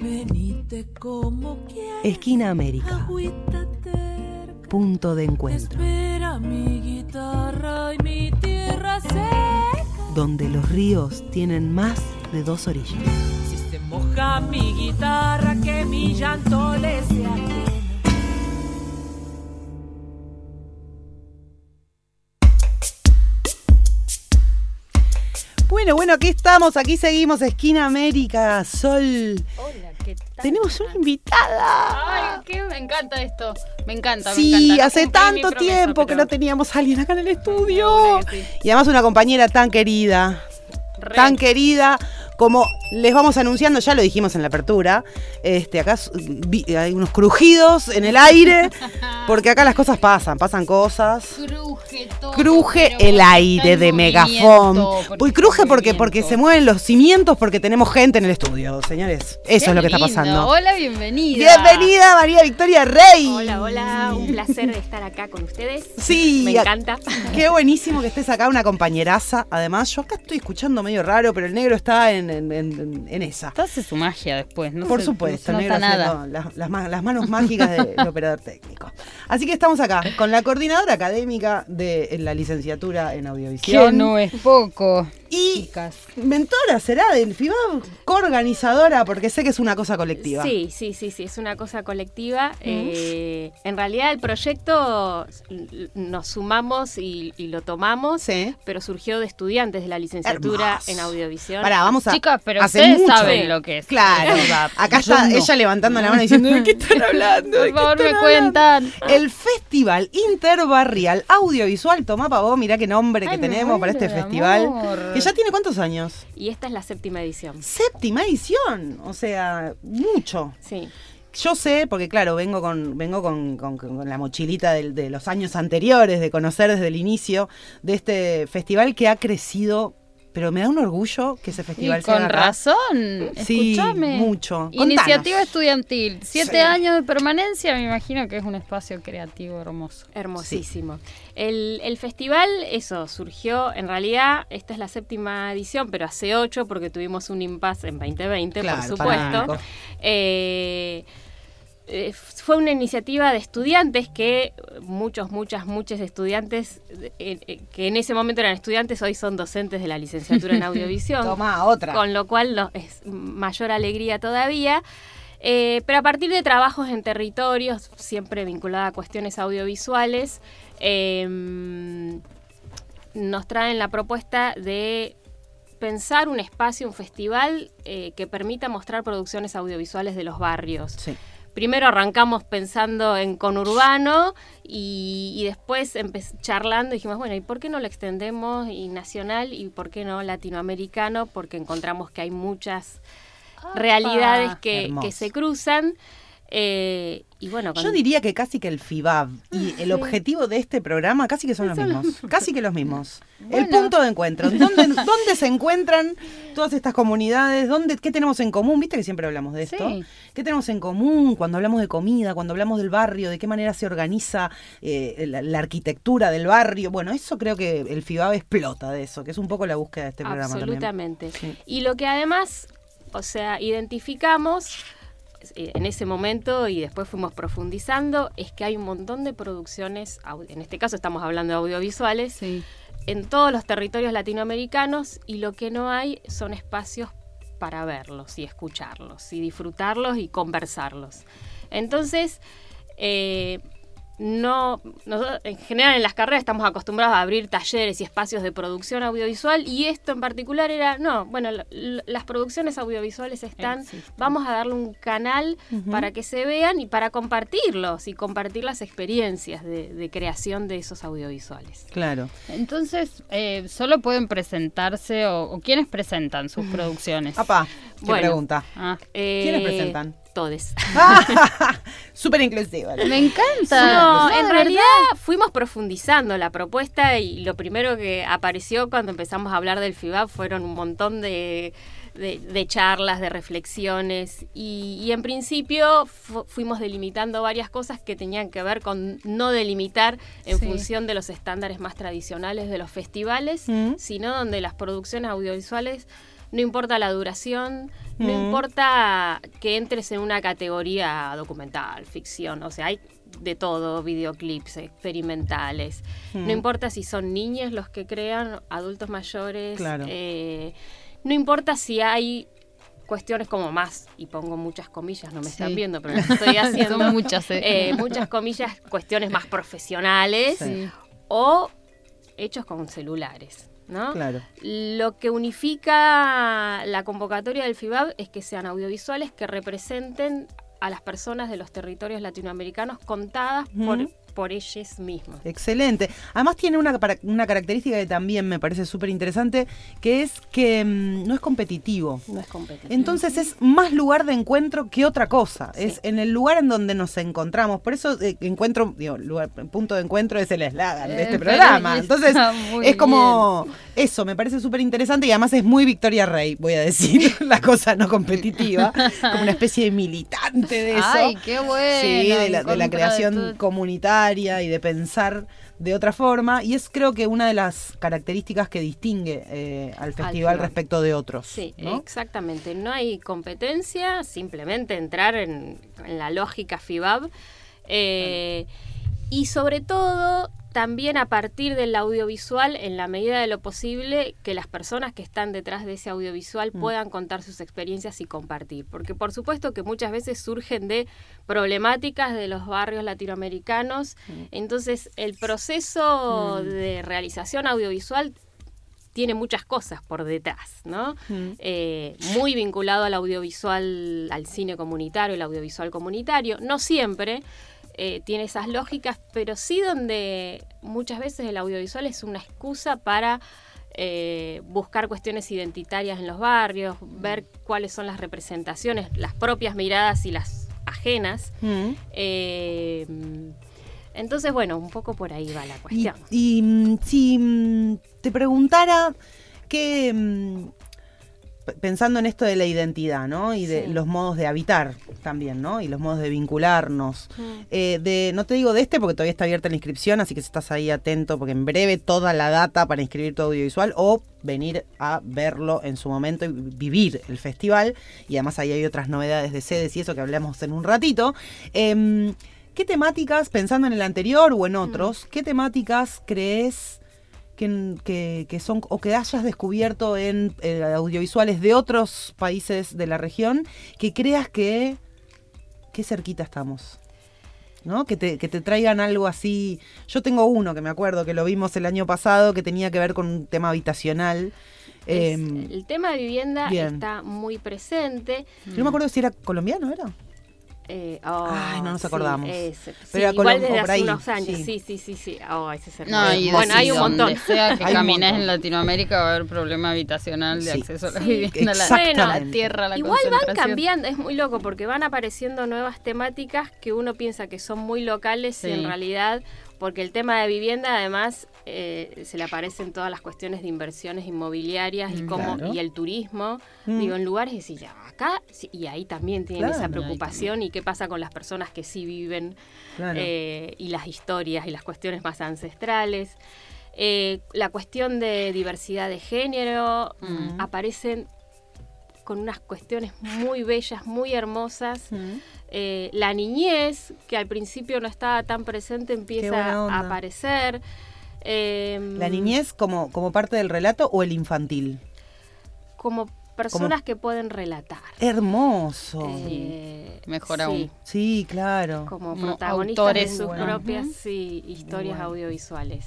Venite como quieras. Esquina América. Punto de encuentro. espera mi guitarra y mi tierra seca. Donde los ríos tienen más de dos orillas. Si se moja mi guitarra, que mi llanto le sea Bueno, bueno, aquí estamos, aquí seguimos, Esquina América, Sol. Hola, ¿qué tal? Tenemos una invitada. Ay, qué me encanta esto. Me encanta, me Sí, encanta. No hace tanto promesa, tiempo que no teníamos a alguien acá en el estudio. sí. Y además una compañera tan querida, re- tan querida como les vamos anunciando, ya lo dijimos en la apertura, este, acá vi- hay unos crujidos en el aire, porque acá las cosas pasan, pasan cosas. Cruje todo. Cruje el aire de megafón. porque Pues cruje porque, porque se mueven los cimientos, porque tenemos gente en el estudio, señores. Eso Qué es lo que está pasando. Hola, bienvenida. Bienvenida María Victoria Rey. Hola, hola, un placer de estar acá con ustedes. Sí, Me encanta. Qué buenísimo que estés acá, una compañeraza. Además, yo acá estoy escuchando medio raro, pero el negro está en, en- en- en esa. Hace su magia después, ¿no? Por se- supuesto, no negro nada. las, las ma- las manos mágicas del operador técnico. Así que estamos acá con la coordinadora académica de la licenciatura en Que audiovisión. no es poco, Y chicas. mentora será del FIBAB, coorganizadora, porque sé que es una cosa colectiva. Sí, sí, sí, sí, es una cosa colectiva. Eh, en realidad el proyecto nos sumamos y, y lo tomamos, Sí. pero surgió de estudiantes de la licenciatura Hermoso. en audiovisión. Pará, vamos a. Chicas, pero hace ustedes mucho. saben lo que es. Claro, acá está no. ella levantando la mano diciendo, ¿de qué están hablando? ¿De Por qué favor, me están hablando?". cuentan. El Festival Interbarrial Audiovisual Tomá Pavó, mirá qué nombre que Ay, tenemos para este festival. amor. Que ya tiene cuántos años? Y esta es la séptima edición. Séptima edición, o sea, mucho. Sí. Yo sé, porque claro, vengo con, vengo con, con- con la mochilita de, los años anteriores, de conocer desde el inicio de este festival que ha crecido, pero me da un orgullo que ese Y festival se con razón. Sí, mucho. Iniciativa Contanos. estudiantil. Siete Sí. años de permanencia, me imagino que es un espacio creativo hermoso. Hermosísimo. El, el festival, eso, surgió, en realidad, esta es la séptima edición, pero hace ocho porque tuvimos un impasse en 2020, Claro, por supuesto. eh, fue una iniciativa de estudiantes que muchos, muchas, muchos estudiantes eh, eh, que en ese momento eran estudiantes, hoy son docentes de la licenciatura en audiovisión. Toma, otra. Con lo cual no- es mayor alegría todavía. Eh, pero a partir de trabajos en territorios, siempre vinculada a cuestiones audiovisuales, eh, nos traen la propuesta de pensar un espacio, un festival eh, que permita mostrar producciones audiovisuales de los barrios. Sí. Primero arrancamos pensando en conurbano y, y después charlando dijimos, bueno, ¿y por qué no lo extendemos y nacional y por qué no latinoamericano? Porque encontramos que hay muchas realidades que se cruzan. Eh, y bueno, con- Yo diría que casi que el FIBAB y el objetivo de este programa casi que son los mismos. Casi que los mismos. El punto de encuentro. ¿Dónde, dónde se encuentran todas estas comunidades? ¿Dónde, ¿Qué tenemos en común? ¿Viste que siempre hablamos de esto? Sí. ¿Qué tenemos en común cuando hablamos de comida, cuando hablamos del barrio, de qué manera se organiza eh, la, la arquitectura del barrio? Bueno, eso creo que el FIBAB explota de eso, que es un poco la búsqueda de este programa también. Absolutamente. Sí. Y lo que además, o sea, identificamos en ese momento y después fuimos profundizando, es que hay un montón de producciones, en este caso estamos hablando de audiovisuales, Sí. en todos los territorios latinoamericanos y lo que no hay son espacios para verlos y escucharlos y disfrutarlos y conversarlos. Entonces, eh, no, nosotros, en general en las carreras estamos acostumbrados a abrir talleres y espacios de producción audiovisual y esto en particular era, no, bueno, la- la- las producciones audiovisuales están, Existen. vamos a darle un canal para que se vean y para compartirlos y compartir las experiencias de, de creación de esos audiovisuales. Claro. Entonces, eh, ¿solo pueden presentarse o, o quiénes presentan sus producciones? Apa, qué Bueno. pregunta. Ah, ¿Quiénes Eh, presentan? Todes. Súper inclusiva. me encanta. No, en verdad. realidad fuimos profundizando la propuesta y lo primero que apareció cuando empezamos a hablar del FIBAB fueron un montón de, de- de charlas, de reflexiones y, y en principio fu- fuimos delimitando varias cosas que tenían que ver con no delimitar en Sí. función de los estándares más tradicionales de los festivales, Mm. sino donde las producciones audiovisuales No importa la duración, no Mm. importa que entres en una categoría documental, ficción, o sea, hay de todo, videoclips experimentales. Mm. No importa si son niños los que crean, adultos mayores. Claro. eh, no importa si hay cuestiones como más, y pongo muchas comillas, no me están viendo, pero las estoy haciendo. Son muchas, ¿eh? Eh, muchas comillas, cuestiones más profesionales Sí. o hechos con celulares, ¿no? Claro. Lo que unifica la convocatoria del FIBAB es que sean audiovisuales que representen a las personas de los territorios latinoamericanos contadas por ellos mismos. Excelente. Además tiene una, una característica que también me parece súper interesante, que es que mm, no es competitivo. No es competitivo. Entonces es más lugar de encuentro que otra cosa. Sí. Es en el lugar en donde nos encontramos. Por eso eh, encuentro, digo, lugar, punto de encuentro es el eslogan de Eh, este pero programa. Entonces es como eso, me parece súper interesante y además es muy Victoria Rey, voy a decir, la cosa no competitiva, como una especie de militante de eso. Ay, qué bueno. Sí, de la, de creación comunitaria y de pensar de otra forma. Y es creo que una de las características que distingue eh, al festival respecto de otros. Sí, ¿no? exactamente. No hay competencia, simplemente entrar en, en la lógica FIBAB. eh, Y sobre todo, también a partir del audiovisual, en la medida de lo posible, que las personas que están detrás de ese audiovisual Mm. puedan contar sus experiencias y compartir. Porque por supuesto que muchas veces surgen de problemáticas de los barrios latinoamericanos. Mm. Entonces, el proceso de realización audiovisual tiene muchas cosas por detrás, ¿no? Mm. Eh, muy vinculado al audiovisual, al cine comunitario, el audiovisual comunitario. No siempre eh, tiene esas lógicas, pero sí donde muchas veces el audiovisual es una excusa para eh, buscar cuestiones identitarias en los barrios, ver cuáles son las representaciones, las propias miradas y las ajenas. Mm. Eh, entonces, bueno, un poco por ahí va la Y, cuestión. y, mm, si mm, te preguntara mm, p- pensando en esto de la identidad, ¿no? Y de Sí. los modos de habitar también, ¿no? Y los modos de vincularnos. Mm. Eh, de, no te digo de este porque todavía está abierta la inscripción, así que si estás ahí atento, porque en breve toda la data para inscribir tu audiovisual o venir a verlo en su momento y vivir el festival. Y además ahí hay otras novedades de sedes y eso que hablamos en un ratito. Em, ¿Qué temáticas, pensando en el anterior o en otros, qué temáticas crees que, que- que son o que hayas descubierto en eh, audiovisuales de otros países de la región que creas que qué cerquita estamos? ¿No? Que te, que te traigan algo así. Yo tengo uno que me acuerdo que lo vimos el año pasado que tenía que ver con un tema habitacional. Es- Em, el tema de vivienda bien. está muy presente. yo no me acuerdo si era colombiano, ¿era? Eh, oh, Ay, no nos sí, acordamos. ese. Pero Sí, igual desde hace unos años. sí. Sí, sí, sí, sí. Oh, ese es No, y bueno, hay un donde montón. sea que camines en Latinoamérica va a haber problema habitacional de Sí. acceso a la Sí, vivienda, la, tierra, la Igual van cambiando, es muy loco porque van apareciendo nuevas temáticas que uno piensa que son muy locales Sí. y en realidad, porque el tema de vivienda además eh, se le aparecen todas las cuestiones de inversiones inmobiliarias y Mm, cómo claro. y el turismo, Mm. digo, en lugares y ya, acá, y ahí también tienen Claro. esa preocupación y qué pasa con las personas que sí viven Claro. eh, y las historias y las cuestiones más ancestrales. Eh, la cuestión de diversidad de género Mm. aparecen con unas cuestiones muy bellas, muy hermosas. Mm. Eh, la niñez, que al principio no estaba tan presente, empieza a aparecer. Eh, ¿La niñez como, como parte del relato o el infantil? Como personas que pueden relatar. Hermoso. Eh, Mejor sí, aún. Sí, claro. Como protagonistas autores. de sus Bueno. propias sí, historias bueno. audiovisuales.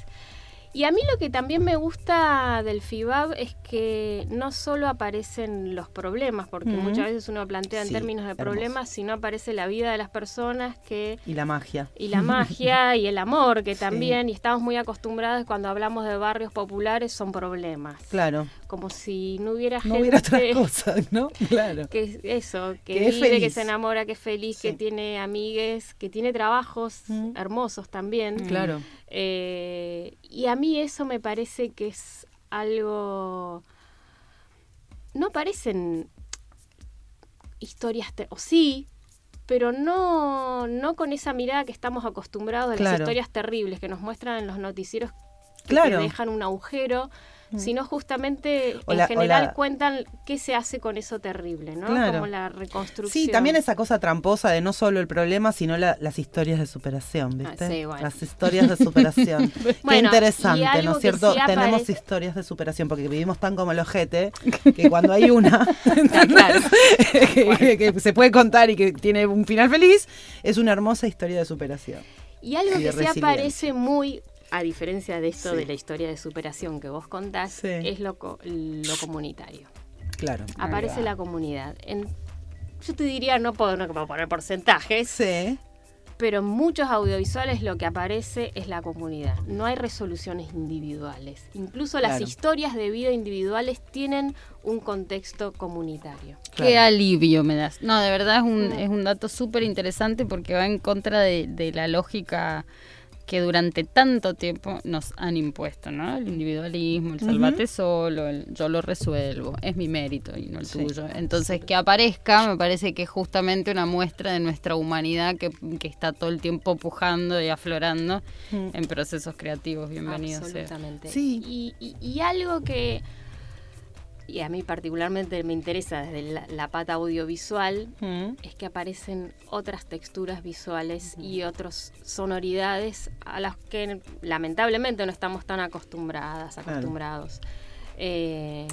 Y a mí lo que también me gusta del FIBAB es que no solo aparecen los problemas, porque muchas veces uno plantea en Sí, términos de hermoso. problemas, sino aparece la vida de las personas que Y la magia. y la magia y el amor que Sí. también, y estamos muy acostumbrados cuando hablamos de barrios populares, son problemas. Claro. Como si no hubiera No gente hubiera otras cosas, ¿no? Claro. que es eso, que, Que es vive, que se enamora, que es feliz, Sí. que tiene amigues, que tiene trabajos hermosos también. Claro. Eh, y a mí eso me parece que es algo... No parecen historias, te- o sí, pero no, no con esa mirada que estamos acostumbrados de las historias terribles que nos muestran en los noticieros que Claro. te dejan un agujero sino justamente O en la- general la- cuentan qué se hace con eso terrible, ¿no? Claro. Como la reconstrucción. Sí, también esa cosa tramposa de no solo el problema, sino la- las historias de superación, ¿viste? Ah, sí, bueno. Las historias de superación. Qué Bueno, interesante, ¿no es cierto? sí Tenemos historias de superación, porque vivimos tan como el ojete, que cuando hay una Claro. que, se puede contar y que tiene un final feliz, es una hermosa historia de superación. Y algo y que resiliencia. aparece muy, a diferencia de esto Sí. de la historia de superación que vos contás, Sí. es lo, lo comunitario. Claro. Aparece la comunidad. En- yo te diría, no puedo, no puedo poner porcentajes, Sí. pero en muchos audiovisuales lo que aparece es la comunidad. No hay resoluciones individuales. Incluso las Claro. historias de vida individuales tienen un contexto comunitario. Qué alivio me das. No, de verdad es un, es un dato súper interesante porque va en contra de, de la lógica que durante tanto tiempo nos han impuesto, ¿no? El individualismo, el salvate solo, el yo lo resuelvo, es mi mérito y no el Sí. tuyo. Entonces, que aparezca me parece que es justamente una muestra de nuestra humanidad que, que está todo el tiempo pujando y aflorando Mm. en procesos creativos. Bienvenidos. sea. Absolutamente. Sí. Y, y- y algo que y a mí particularmente me interesa desde la, la pata audiovisual Mm. es que aparecen otras texturas visuales y otras sonoridades a las que lamentablemente no estamos tan acostumbradas, Claro. acostumbrados. Eh,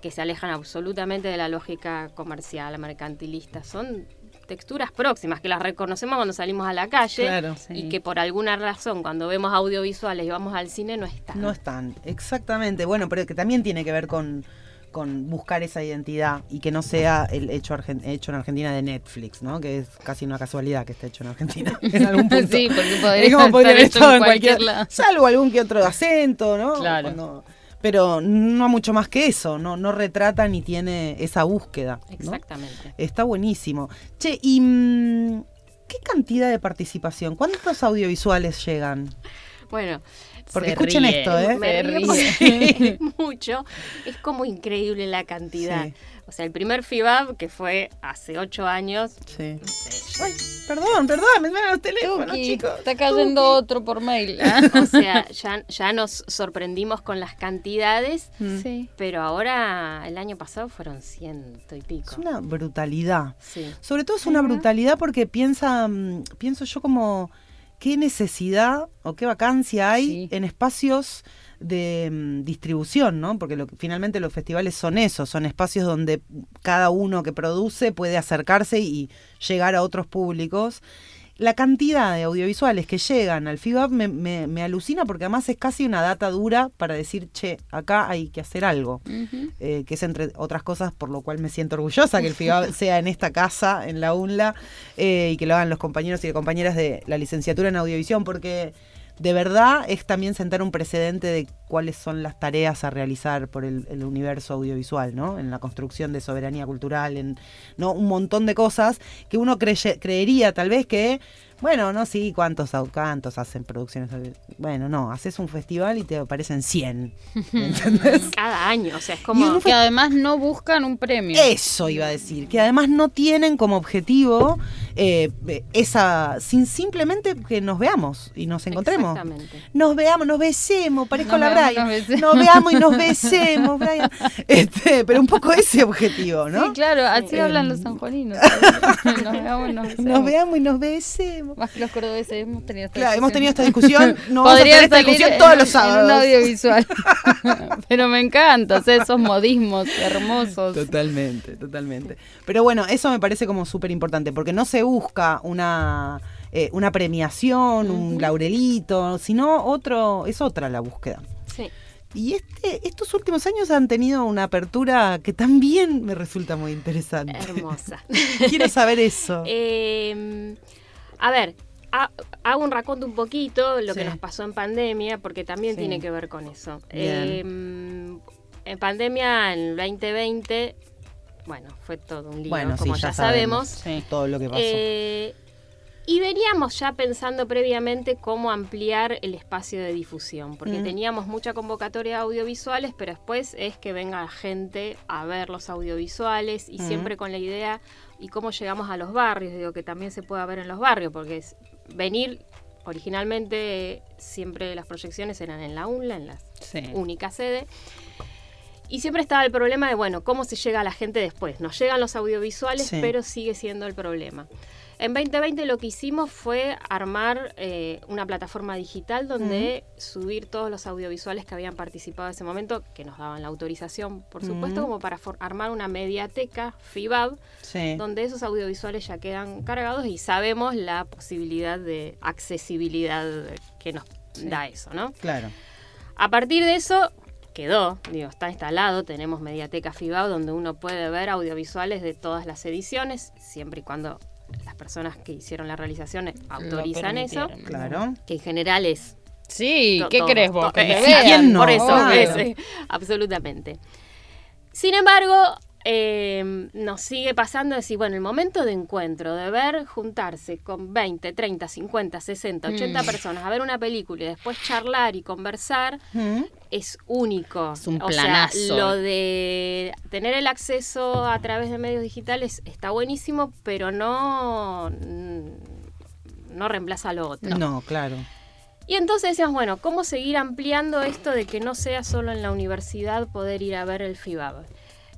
que se alejan absolutamente de la lógica comercial, mercantilista. Son texturas próximas que las reconocemos cuando salimos a la calle Claro. Sí. y que por alguna razón cuando vemos audiovisuales y vamos al cine no están. No están, exactamente. Bueno, pero que también tiene que ver con, con buscar esa identidad y que no sea el hecho, argen- hecho en Argentina de Netflix, ¿no? Que es casi una casualidad que esté hecho en Argentina en algún punto. Sí, porque podría Es como estar podría haber hecho estado en en cualquier, lado. salvo algún que otro acento, ¿no? Claro. Pero no mucho más que eso, no, no retrata ni tiene esa búsqueda. ¿no? Exactamente. Está buenísimo. Che, ¿y mm, qué cantidad de participación? ¿Cuántos audiovisuales llegan? Bueno, Porque Se escuchen ríe, esto, ¿eh? me río es mucho. Es como increíble la cantidad. Sí. O sea, el primer FIBAB, que fue hace ocho años, Sí. no sé, Ay, perdón, perdón, me suenan los teléfonos, Tuki, chicos. está cayendo otro por mail. o sea, ya, ya nos sorprendimos con las cantidades, Sí. pero ahora el año pasado fueron ciento y pico. Es una brutalidad. Sí. Sobre todo es una brutalidad porque piensa, mm, pienso yo como qué necesidad o qué vacancia hay Sí. en espacios de mm, distribución, ¿no? Porque lo, finalmente los festivales son eso, son espacios donde cada uno que produce puede acercarse y llegar a otros públicos. La cantidad de audiovisuales que llegan al FIBAB me, me- me alucina porque además es casi una data dura para decir, che, acá hay que hacer algo. Eh, que es entre otras cosas por lo cual me siento orgullosa que el FIBAB sea en esta casa, en la UNLA, eh, y que lo hagan los compañeros y compañeras de la licenciatura en audiovisión, porque de verdad es también sentar un precedente de cuáles son las tareas a realizar por el, universo audiovisual, ¿no? En la construcción de soberanía cultural, en no un montón de cosas que uno creería tal vez que, bueno, no, sí, ¿cuántos, cuántos hacen producciones? Bueno, no, haces un festival y te aparecen 100, ¿entendés? Cada año, o sea, es Y como... un Que además no buscan un premio. Eso iba a decir, que además no tienen como objetivo eh, esa, sin, simplemente que nos veamos y nos encontremos. Exactamente. Nos veamos, nos besemos, parezco Nos la veamos, Brian. nos besemos. Nos veamos y nos besemos, Brian. Este, pero un poco ese objetivo, ¿no? Sí, claro, así Sí. hablan los sanjuaninos. nos veamos, nos besemos. Nos veamos y nos besemos. Más que los cordobeses hemos tenido esta Claro, hemos tenido discusión. esta discusión. No vamos a tener esta discusión en todos los En un sábados. audiovisual. Pero me encanta, o sea, esos modismos hermosos. Totalmente, totalmente. Pero bueno, eso me parece como súper importante, porque no se busca una, eh, una premiación, un laurelito, sino otro, es otra la búsqueda. Sí. Y este, estos últimos años han tenido una apertura que también me resulta muy interesante. Hermosa. Quiero saber eso. Eh, a ver, ha- hago un raconto un poquito lo Sí. que nos pasó en pandemia, porque también Sí. tiene que ver con eso. Eh, en pandemia, en el 2020, bueno, fue todo un lío, bueno, como sí, ya, ya sabemos. Sí. todo lo que pasó. Eh, y veníamos ya pensando previamente cómo ampliar el espacio de difusión, porque Mm. teníamos mucha convocatoria de audiovisuales, pero después es que venga la gente a ver los audiovisuales y Mm. siempre con la idea y cómo llegamos a los barrios, digo que también se pueda ver en los barrios, porque es venir originalmente siempre las proyecciones eran en la UNLA, en Sí. única sede. Y siempre estaba el problema de, bueno, ¿cómo se llega a la gente después? Nos llegan los audiovisuales, Sí. pero sigue siendo el problema. En 2020 lo que hicimos fue armar eh, una plataforma digital donde subir todos los audiovisuales que habían participado en ese momento, que nos daban la autorización, por supuesto, como para armar una mediateca, FIBAB, Sí. donde esos audiovisuales ya quedan cargados y sabemos la posibilidad de accesibilidad que nos da eso, ¿no? Claro. A partir de eso quedó, digo, está instalado, tenemos Mediateca FIBAO donde uno puede ver audiovisuales de todas las ediciones, siempre y cuando las personas que hicieron la realización autorizan eso. Claro. que en general es Sí, to- ¿qué todo, crees vos? eh, vean, ¿quién no? Por eso, Claro. es, eh, absolutamente. Sin embargo, eh, nos sigue pasando decir, bueno, el momento de encuentro, de ver juntarse con 20, 30, 50, 60, 80 Mm. personas a ver una película y después charlar y conversar, Mm. es único. Es un o planazo. sea, lo de tener el acceso a través de medios digitales está buenísimo, pero no, no reemplaza lo otro. No, claro. Y entonces decíamos, bueno, ¿cómo seguir ampliando esto de que no sea solo en la universidad poder ir a ver el FIBAB?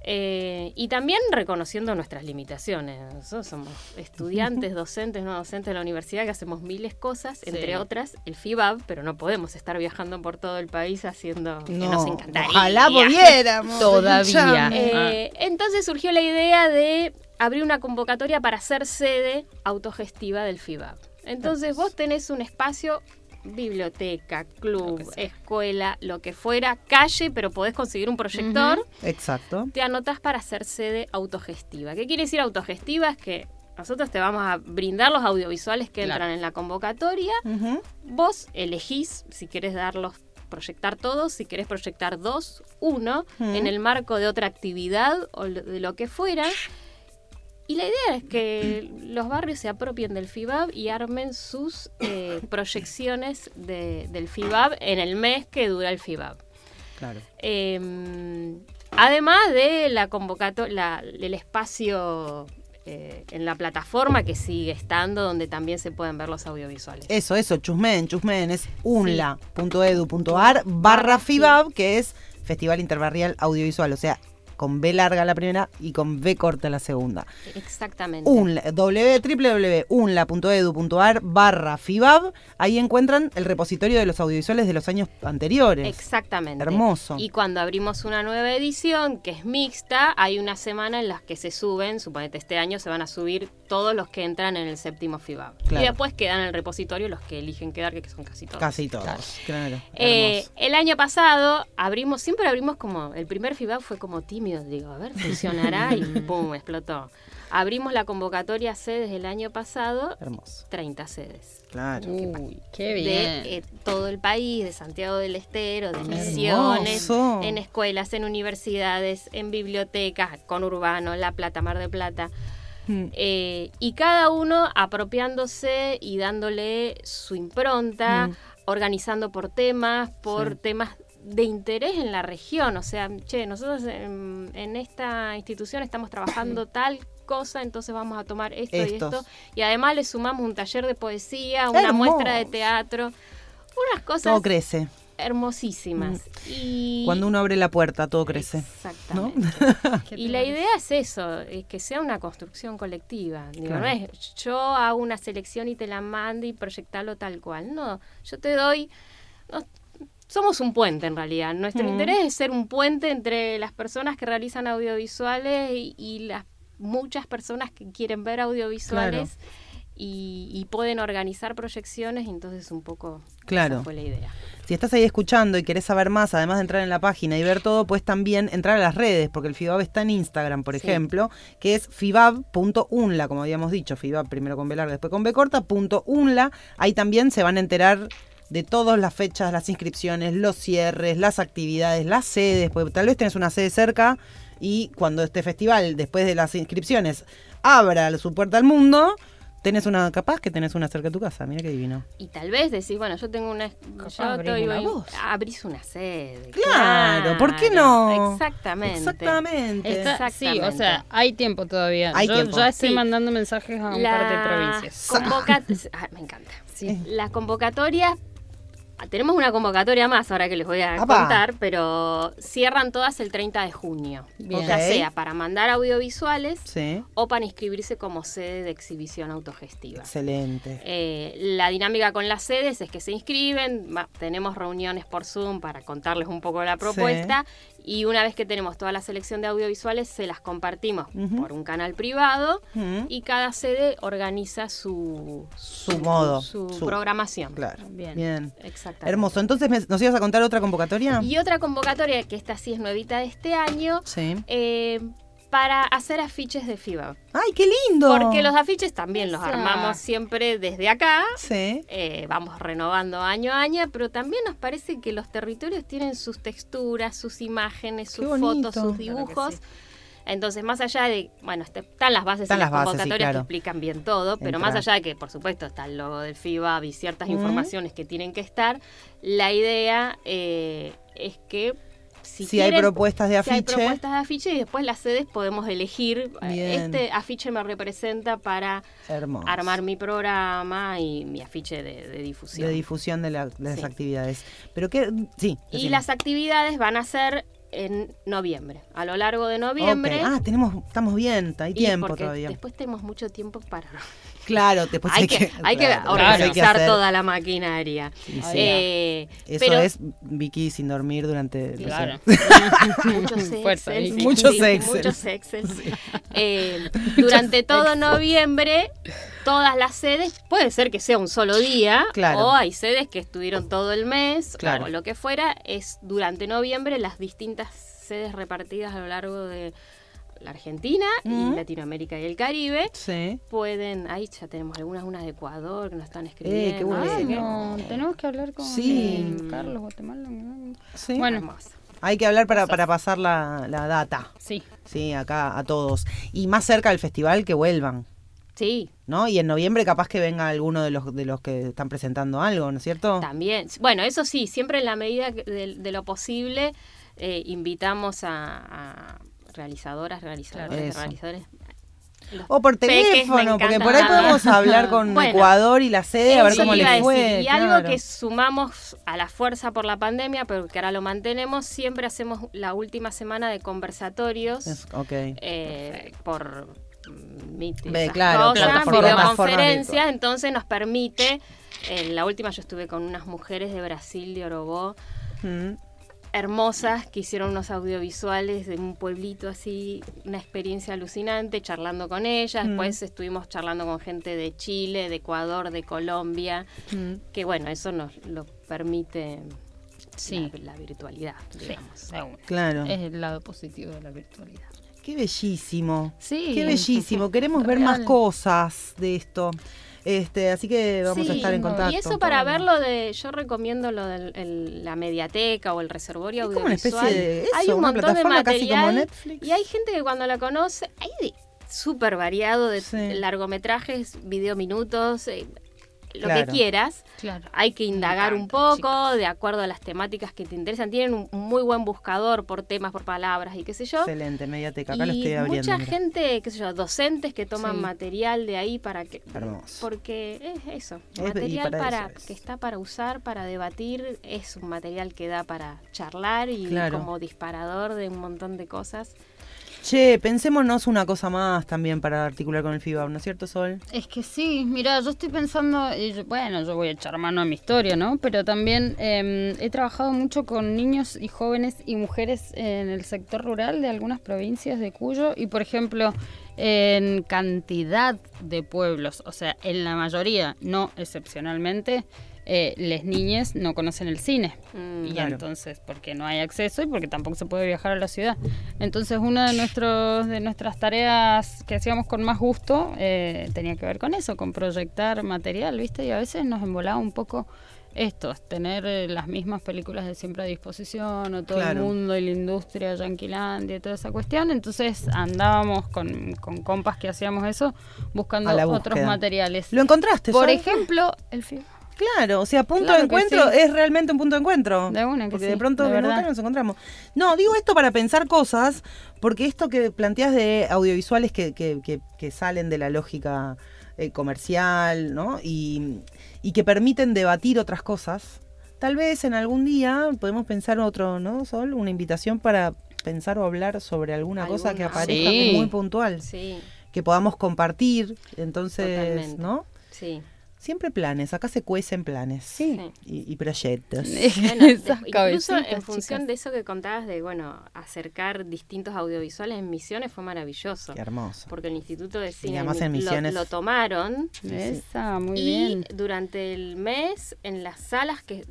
Eh, y también reconociendo nuestras limitaciones. Nosotros somos estudiantes, docentes, no docentes de la universidad que hacemos miles de cosas, Sí. entre otras el FIBAB, pero no podemos estar viajando por todo el país haciendo... que No, nos encantaría. ojalá pudiéramos. Todavía. Eh, entonces surgió la idea de abrir una convocatoria para ser sede autogestiva del FIBAB. Entonces vos tenés un espacio, biblioteca, club, escuela, lo que fuera, calle, pero podés conseguir un proyector, Exacto. te anotás para ser sede autogestiva. ¿Qué quiere decir autogestiva? Es que nosotros te vamos a brindar los audiovisuales que Claro. entran en la convocatoria. Vos elegís si querés darlos, proyectar todos, si querés proyectar dos, uno, en el marco de otra actividad o de lo que fuera. Y la idea es que los barrios se apropien del FIBAB y armen sus eh, proyecciones de- del FIBAB en el mes que dura el FIBAB. Claro. Eh, además de la convocatoria, el espacio eh, en la plataforma que sigue estando, donde también se pueden ver los audiovisuales. Eso, eso, chusmen, chusmen, es unla.edu.ar barra FIBAB, que es Festival Interbarrial Audiovisual, o sea, con B larga la primera y con B corta la segunda. Exactamente. Unla, www.unla.edu.ar barra FIBAB, ahí encuentran el repositorio de los audiovisuales de los años anteriores. Exactamente. Hermoso. Y cuando abrimos una nueva edición, que es mixta, hay una semana en las que se suben, suponete este año se van a subir todos los que entran en el séptimo FIBAB. Claro. Y después quedan en el repositorio los que eligen quedar, que son casi todos. Casi todos. Claro. Eh, hermoso. el año pasado abrimos, siempre abrimos como, el primer FIBAB fue como digo, a ver, funcionará y pum, explotó. Abrimos la convocatoria sedes el año pasado, Hermoso. 30 sedes. Claro. Uy, qué de bien. eh, todo el país, de Santiago del Estero, de Misiones, en escuelas, en universidades, en bibliotecas, con Urbano, La Plata, Mar de Plata. Mm. Eh, y cada uno apropiándose y dándole su impronta, Mm. organizando por temas, por Sí. temas de interés en la región. O sea, che, nosotros en, en esta institución estamos trabajando tal cosa, entonces vamos a tomar esto y esto. Y además le sumamos un taller de poesía, una muestra de teatro, unas cosas Todo crece. hermosísimas. Y Cuando uno abre la puerta, todo crece. Exactamente. Y la idea es eso, es que sea una construcción colectiva. Digo, Claro. no es yo hago una selección y te la mando y proyectarlo tal cual. No, yo te doy... no, somos un puente en realidad. Nuestro Mm. interés es ser un puente entre las personas que realizan audiovisuales y, y las muchas personas que quieren ver audiovisuales y, y pueden organizar proyecciones. Y entonces un poco Claro. esa fue la idea. Si estás ahí escuchando y querés saber más, además de entrar en la página y ver todo, puedes también entrar a las redes, porque el FIBAB está en Instagram, por Sí. ejemplo, que es fibab.unla, como habíamos dicho, fibab primero con B larga, después con B corta, punto unla. Ahí también se van a enterar de todas las fechas, las inscripciones, los cierres, las actividades, las sedes, porque tal vez tenés una sede cerca y cuando este festival, después de las inscripciones, abra su puerta al mundo, tenés una, capaz que tenés una cerca de tu casa, mira qué divino. Y tal vez decís, bueno, yo tengo una. Yo abrís estoy- una voz. abrís una sede. Claro, ¿por qué no? Exactamente. Exactamente. Está- sí, o Exactamente. sea, hay tiempo todavía. Hay Yo tiempo. ya estoy Sí. mandando mensajes a un par de provincias. convoca- ah, me encanta. Sí. Las convocatorias tenemos una convocatoria más ahora que les voy a Apa. contar, pero cierran todas el 30 de junio. Bien. Ya sea para mandar audiovisuales Sí. o para inscribirse como sede de exhibición autogestiva. Excelente. Eh, la dinámica con las sedes es que se inscriben, va- tenemos reuniones por Zoom para contarles un poco la propuesta y una vez que tenemos toda la selección de audiovisuales se las compartimos por un canal privado y cada sede organiza su, Su modo, su, su- programación. Claro. Bien. Bien. Exactamente. Hermoso. Entonces, ¿me- ¿nos ibas a contar otra convocatoria? Y otra convocatoria, que esta sí es nuevita de este año, Sí. eh, para hacer afiches de FIBA. ¡Ay, qué lindo! Porque los afiches también los armamos siempre desde acá. Sí. eh, vamos renovando año a año, pero también nos parece que los territorios tienen sus texturas, sus imágenes, sus fotos, sus dibujos. sí. Entonces, más allá de, bueno, este- están las bases Están en las, las bases, sí, convocatorias claro. que explican bien todo, pero más allá de que, por supuesto, está el logo del FIBA y ciertas informaciones que tienen que estar, la idea eh, es que si, Si hay propuestas de si hay afiche. propuestas de afiche y después las sedes podemos elegir, eh, Bien. este afiche me representa para Hermoso. armar mi programa y mi afiche de, de difusión. de difusión de, la- de las Sí. actividades. Pero qué, sí. y las actividades van a ser en noviembre, a lo largo de noviembre. Ah, tenemos, estamos bien, hay tiempo porque todavía. Después tenemos mucho tiempo para. Claro, después hay, que, hay que claro, organizar hay que hacer- toda la maquinaria. Sí, sí. Eh, Eso pero es Vicky sin dormir durante. Claro. muchos Excel. Muchos Excel. Muchos Excel. Eh, durante todo noviembre, todas las sedes, puede ser que sea un solo día, Claro. o hay sedes que estuvieron todo el mes, Claro. o lo que fuera, es durante noviembre las distintas sedes repartidas a lo largo de la Argentina Mm. y Latinoamérica y el Caribe. Sí. Pueden, ahí ya tenemos algunas, unas de Ecuador que nos están escribiendo. Eh, qué bueno. Ay, qué. no, tenemos que hablar con Sí. eh, Carlos Guatemala. ¿no? sí. Bueno. Hermoso. Hay que hablar para, para pasar la, la data. Sí. Sí, acá a todos. Y más cerca del festival que vuelvan. Sí, ¿No? Y en noviembre capaz que venga alguno de los de los que están presentando algo, ¿no es cierto? También, bueno, eso sí, siempre en la medida de, de lo posible eh, invitamos a, a realizadoras, realizadores. Eso. realizadores. Los O por teléfono, porque por ahí podemos hablar con Bueno, Ecuador y la sede, a ver cómo les fue. decir, Y algo que sumamos a la fuerza por la pandemia, pero que ahora lo mantenemos, siempre hacemos la última semana de conversatorios Es- ok. eh, por Meet y Ve, esas claro, cosas, videoconferencias, entonces nos permite, en la última yo estuve con unas mujeres de Brasil, de Orobó, Mm. hermosas que hicieron unos audiovisuales de un pueblito así, una experiencia alucinante, charlando con ellas. Mm. Después estuvimos charlando con gente de Chile, de Ecuador, de Colombia, Mm. que bueno, eso nos lo permite Sí. la, la virtualidad, digamos. Claro. Es el lado positivo de la virtualidad. Qué bellísimo. Sí. Qué bellísimo. Queremos ver más cosas de esto. Este, así que vamos a estar en contacto. Y eso para verlo de, yo recomiendo lo de la mediateca o el reservorio Es como una especie de eso, hay un una montón de material y hay gente que cuando la conoce, hay súper variado de Sí. largometrajes, videominutos, eh, lo Claro. que quieras. Claro. Hay que indagar un poco de acuerdo a las temáticas que te interesan. Tienen un muy buen buscador por temas, por palabras y qué sé yo. Excelente, Mediateca. Acá lo y estoy abriendo. mucha mira. gente, qué sé yo, docentes que toman Sí. material de ahí para que... Hermoso. Porque es eso, material para para, eso es. que está para usar, para debatir, es un material que da para charlar y Claro. como disparador de un montón de cosas. Che, pensémonos una cosa más también para articular con el FIBA, ¿no es cierto, Sol? Es que sí, mira, yo estoy pensando, y bueno, yo voy a echar mano a mi historia, ¿no? Pero también eh, he trabajado mucho con niños y jóvenes y mujeres en el sector rural de algunas provincias de Cuyo y, por ejemplo, en cantidad de pueblos, o sea, en la mayoría, no excepcionalmente, eh, las niñas no conocen el cine. Mm, y Claro. entonces, porque no hay acceso y porque tampoco se puede viajar a la ciudad. Entonces, una de, nuestros, de nuestras tareas que hacíamos con más gusto eh, tenía que ver con eso, con proyectar material, ¿viste? Y a veces nos embolaba un poco esto, tener eh, las mismas películas de siempre a disposición, o todo Claro. el mundo y la industria, Yanquilandia y toda esa cuestión. Entonces, andábamos con, con compas que hacíamos eso, buscando otros materiales. ¿Lo encontraste, Por ejemplo, el film. Claro, o sea, punto Claro de encuentro sí. es realmente un punto de encuentro. De una que porque sí, de pronto de nos encontramos. No, digo esto para pensar cosas, porque esto que planteas de audiovisuales que, que, que, que salen de la lógica eh, comercial, ¿no? Y, y que permiten debatir otras cosas, tal vez en algún día podemos pensar otro, ¿no, Sol? Una invitación para pensar o hablar sobre alguna cosa que aparezca Sí. muy puntual, Sí, que podamos compartir, entonces, Totalmente. ¿no? sí. Siempre planes, acá se cuecen planes Sí. y, y proyectos. Bueno, incluso en función chicas. de eso que contabas de, bueno, acercar distintos audiovisuales en Misiones fue maravilloso. Qué hermoso. Porque el Instituto de Cine además en lo- lo, tomaron Esa, muy y bien. durante el mes en las salas que,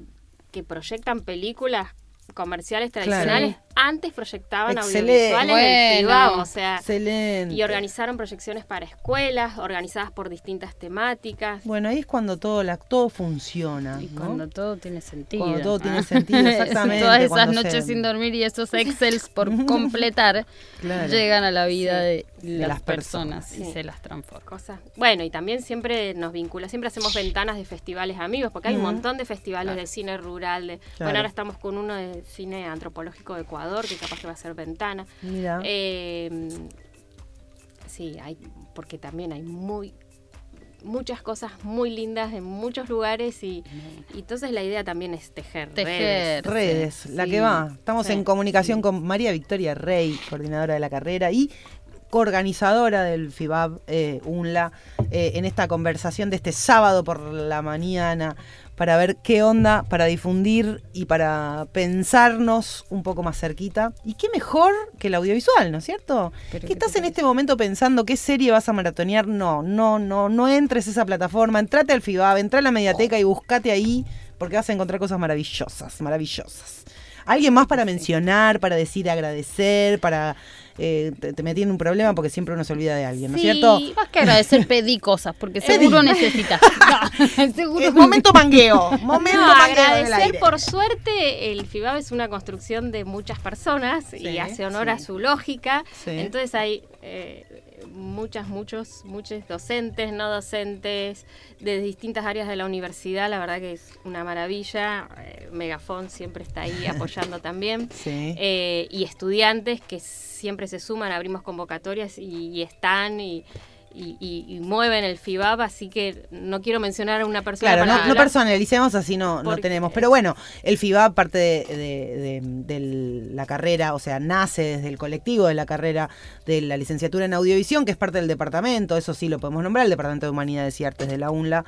que proyectan películas comerciales tradicionales, antes proyectaban Excelente. audiovisuales Bueno. FIBAM, o sea, Excelente. y organizaron proyecciones para escuelas, organizadas por distintas temáticas. Bueno, ahí es cuando todo, la, todo funciona. Y ¿no? cuando todo tiene sentido. Cuando todo tiene Ah. sentido, exactamente, Todas esas noches se- sin dormir y esos excels por completar Claro. llegan a la vida Sí. de, De las, personas, y se las transforma. cosas. Bueno, y también siempre nos vincula, siempre hacemos ventanas de festivales amigos, porque hay un montón de festivales de cine rural. De, Claro. Bueno, ahora estamos con uno de cine antropológico de Ecuador, que capaz que va a ser ventana. Mira. Eh, sí, hay, porque también hay muy muchas cosas muy lindas en muchos lugares y, y entonces la idea también es tejer, Tejer. redes. Redes, la que va. Estamos Sí. en comunicación con María Victoria Rey, coordinadora de la carrera y coorganizadora del FIBAB eh, UNLA, eh, en esta conversación de este sábado por la mañana para ver qué onda, para difundir y para pensarnos un poco más cerquita. Y qué mejor que el audiovisual, ¿no es cierto? Pero ¿Qué ¿qué estás en este momento pensando qué serie vas a maratonear? No, no, no, no entres a esa plataforma, entrate al FIBAB, entra a la mediateca y buscate ahí porque vas a encontrar cosas maravillosas, maravillosas. ¿Alguien más para mencionar, para decir agradecer, para... eh, te, te metí en un problema porque siempre uno se olvida de alguien, ¿no es Sí, cierto? Más que agradecer, pedí cosas, porque seguro necesitas. seguro Eh, momento mangueo, momento No, mangueo agradecer por suerte, el FIBAB es una construcción de muchas personas Sí, y hace honor a sí. su lógica. Sí. Entonces hay eh, muchas, muchos, muchos docentes, no docentes, de distintas áreas de la universidad. La verdad que es una maravilla. Eh, Megafon siempre está ahí apoyando también. Sí. Eh, y estudiantes que siempre se suman, abrimos convocatorias y, y están y, y- y- y mueven el FIBAB, así que no quiero mencionar a una persona. Claro, no, personalicemos, así no, no tenemos. Pero bueno, el FIBA, parte de, de- de- de la carrera, o sea, nace desde el colectivo de la carrera de la licenciatura en audiovisión, que es parte del departamento, eso sí lo podemos nombrar, el Departamento de Humanidades y Artes de la UNLA.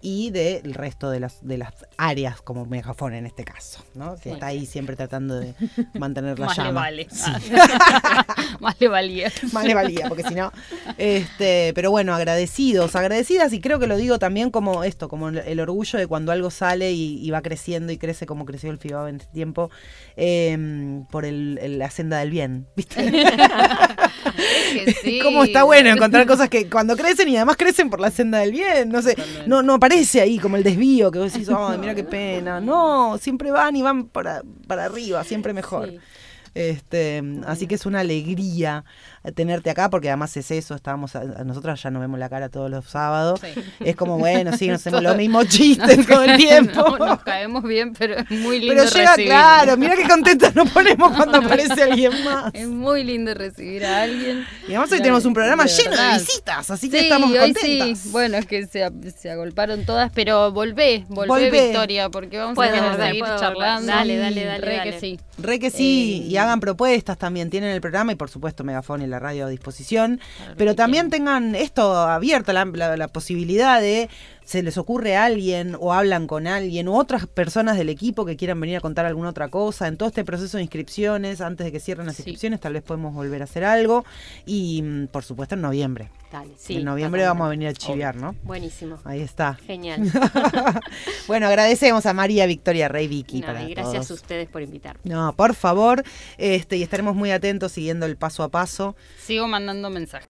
Y del resto de las, de las áreas, como Megafon en este caso, ¿no? Que está ahí siempre tratando de mantener la Más le llama. vale. Sí. Más le valía. Más le valía, porque si no. Este, pero bueno, agradecidos, agradecidas, y creo que lo digo también como esto, como el, orgullo de cuando algo sale y, y va creciendo y crece como creció el FIBAB en este tiempo, eh, por el, el- la senda del bien, ¿viste? Es que sí. Cómo está bueno encontrar cosas que cuando crecen y además crecen por la senda del bien, no sé, Totalmente. no, no aparece ahí como el desvío que vos decís, ay, mira qué pena. No, siempre van y van para, para arriba, siempre mejor. Sí. Este, así que es una alegría tenerte acá, porque además es eso, estábamos, a- a nosotras ya nos vemos la cara todos los sábados. Sí. Es como, bueno, sí, nos hacemos los mismos chistes todo el tiempo. No, nos caemos bien, pero es muy lindo Pero llega, recibir. claro, mira qué contentas nos ponemos cuando aparece alguien más. Es muy lindo recibir a alguien. Y además hoy tenemos un programa De lleno de visitas, así que estamos hoy contentas. sí. Bueno, es que se, se agolparon todas, pero volvé, volvé, Volvé. Victoria, porque vamos Puedo a querer seguir puedo charlando. Dale, dale, dale, Re dale. que sí. Re que sí, Eh, y hagan propuestas también, tienen el programa y por supuesto Megafón y la radio a disposición, Claro pero también tengan esto abierto, la, la- la posibilidad de, se les ocurre a alguien o hablan con alguien u otras personas del equipo que quieran venir a contar alguna otra cosa, en todo este proceso de inscripciones, antes de que cierren las Sí. inscripciones, tal vez podemos volver a hacer algo y mm, por supuesto en noviembre. Dale, sí, en noviembre vamos a venir a chiviar, ¿no? Buenísimo. Ahí está. Genial. bueno, agradecemos a María Victoria Rey Vicky No, para y gracias todos. a ustedes por invitarme. No, por favor, este, y estaremos muy atentos siguiendo el paso a paso. Sigo mandando mensajes.